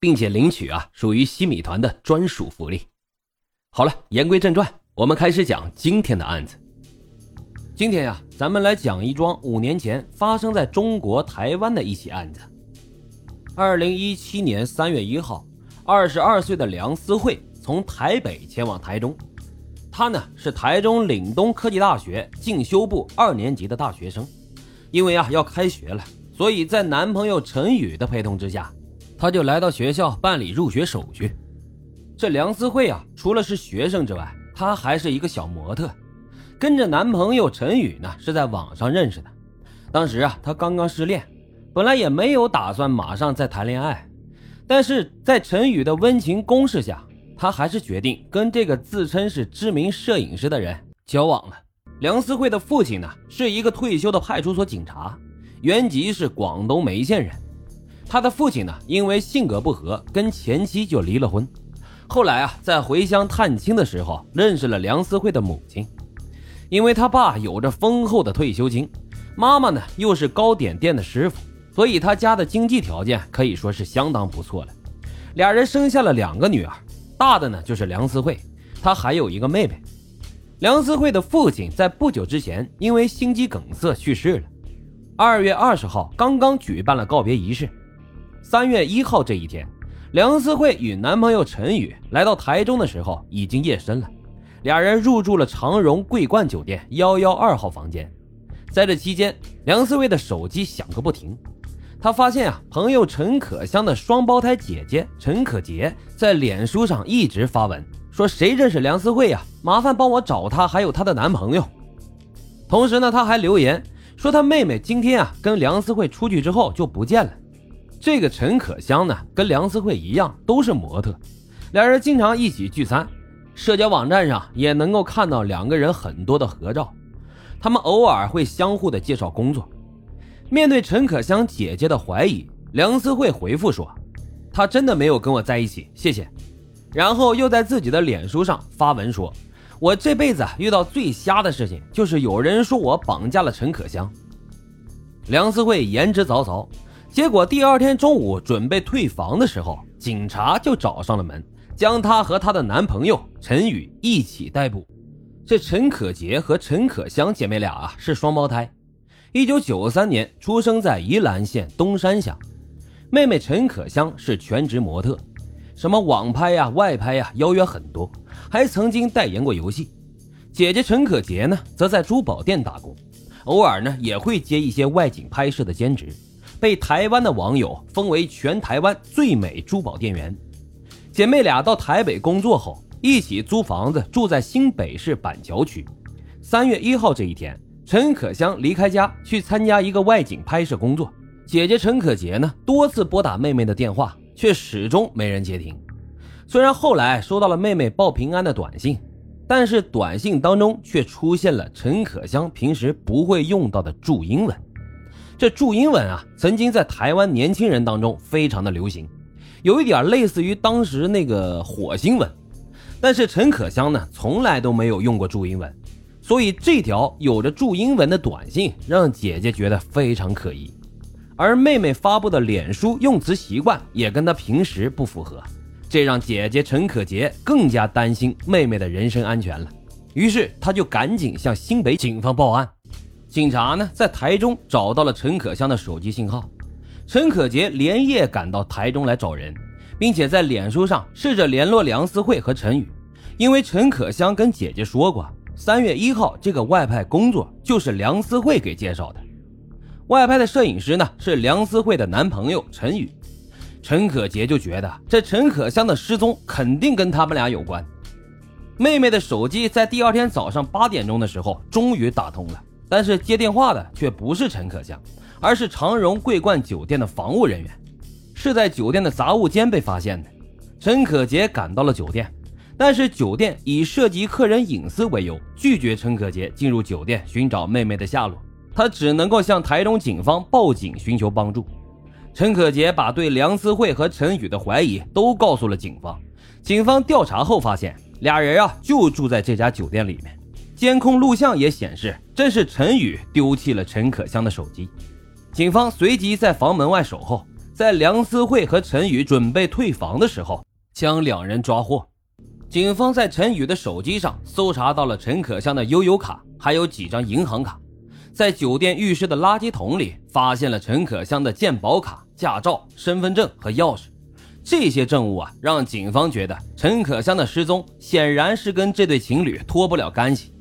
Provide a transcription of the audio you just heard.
并且领取啊，属于西米团的专属福利。好了，言归正传，我们开始讲今天的案子。今天呀，咱们来讲一桩五年前发生在中国台湾的一起案子。二零一七年三月一号，二十二岁的梁思慧从台北前往台中，她呢是台中岭东科技大学进修部二年级的大学生。因为啊要开学了，所以在男朋友陈宇的陪同之下。他就来到学校办理入学手续。这梁思慧啊，除了是学生之外，她还是一个小模特。跟着男朋友陈宇呢，是在网上认识的。当时啊，她刚刚失恋，本来也没有打算马上再谈恋爱。但是在陈宇的温情攻势下，她还是决定跟这个自称是知名摄影师的人交往了。梁思慧的父亲呢，是一个退休的派出所警察，原籍是广东梅县人。他的父亲呢，因为性格不合，跟前妻就离了婚。后来啊，在回乡探亲的时候，认识了梁思慧的母亲。因为他爸有着丰厚的退休金，妈妈呢又是糕点店的师傅，所以他家的经济条件可以说是相当不错了。俩人生下了两个女儿，大的呢就是梁思慧，她还有一个妹妹。梁思慧的父亲在不久之前因为心肌梗塞去世了。二月二十号，刚刚举办了告别仪式。三月一号这一天，梁思慧与男朋友陈宇来到台中的时候，已经夜深了。俩人入住了长荣桂冠酒店幺幺二号房间。在这期间，梁思慧的手机响个不停。她发现啊，朋友陈可香的双胞胎姐姐陈可杰在脸书上一直发文，说谁认识梁思慧呀？麻烦帮我找她，还有她的男朋友。同时呢，她还留言说她妹妹今天啊跟梁思慧出去之后就不见了。这个陈可香呢，跟梁思慧一样，都是模特，两人经常一起聚餐，社交网站上也能够看到两个人很多的合照。他们偶尔会相互的介绍工作。面对陈可香姐姐的怀疑，梁思慧回复说：“她真的没有跟我在一起，谢谢。”然后又在自己的脸书上发文说：“我这辈子遇到最瞎的事情，就是有人说我绑架了陈可香。”梁思慧言之凿凿。结果第二天中午准备退房的时候，警察就找上了门，将她和她的男朋友陈宇一起逮捕。这陈可杰和陈可香姐妹俩啊是双胞胎，一九九三年出生在宜兰县东山乡。妹妹陈可香是全职模特，什么网拍呀、外拍呀，邀约很多，还曾经代言过游戏。姐姐陈可杰呢，则在珠宝店打工，偶尔呢也会接一些外景拍摄的兼职。被台湾的网友封为全台湾最美珠宝店员。姐妹俩到台北工作后，一起租房子住在新北市板桥区。三月一号这一天，陈可香离开家去参加一个外景拍摄工作。姐姐陈可杰呢，多次拨打妹妹的电话，却始终没人接听。虽然后来收到了妹妹报平安的短信，但是短信当中却出现了陈可香平时不会用到的注音文。这注音文啊，曾经在台湾年轻人当中非常的流行，有一点类似于当时那个火星文。但是陈可香呢，从来都没有用过注音文，所以这条有着注音文的短信让姐姐觉得非常可疑。而妹妹发布的脸书用词习惯也跟她平时不符合，这让姐姐陈可杰更加担心妹妹的人身安全了。于是她就赶紧向新北警方报案。警察呢，在台中找到了陈可香的手机信号。陈可杰连夜赶到台中来找人，并且在脸书上试着联络梁思慧和陈宇，因为陈可香跟姐姐说过，三月一号这个外派工作就是梁思慧给介绍的。外派的摄影师呢，是梁思慧的男朋友陈宇。陈可杰就觉得这陈可香的失踪肯定跟他们俩有关。妹妹的手机在第二天早上八点钟的时候终于打通了。但是接电话的却不是陈可香，而是长荣桂冠酒店的防务人员，是在酒店的杂物间被发现的。陈可杰赶到了酒店，但是酒店以涉及客人隐私为由，拒绝陈可杰进入酒店寻找妹妹的下落。他只能够向台中警方报警寻求帮助。陈可杰把对梁思慧和陈宇的怀疑都告诉了警方。警方调查后发现，俩人啊就住在这家酒店里面。监控录像也显示，正是陈宇丢弃了陈可香的手机。警方随即在房门外守候，在梁思慧和陈宇准备退房的时候，将两人抓获。警方在陈宇的手机上搜查到了陈可香的悠游卡，还有几张银行卡。在酒店浴室的垃圾桶里，发现了陈可香的健保卡、驾照、身份证和钥匙。这些证物啊，让警方觉得陈可香的失踪显然是跟这对情侣脱不了干系。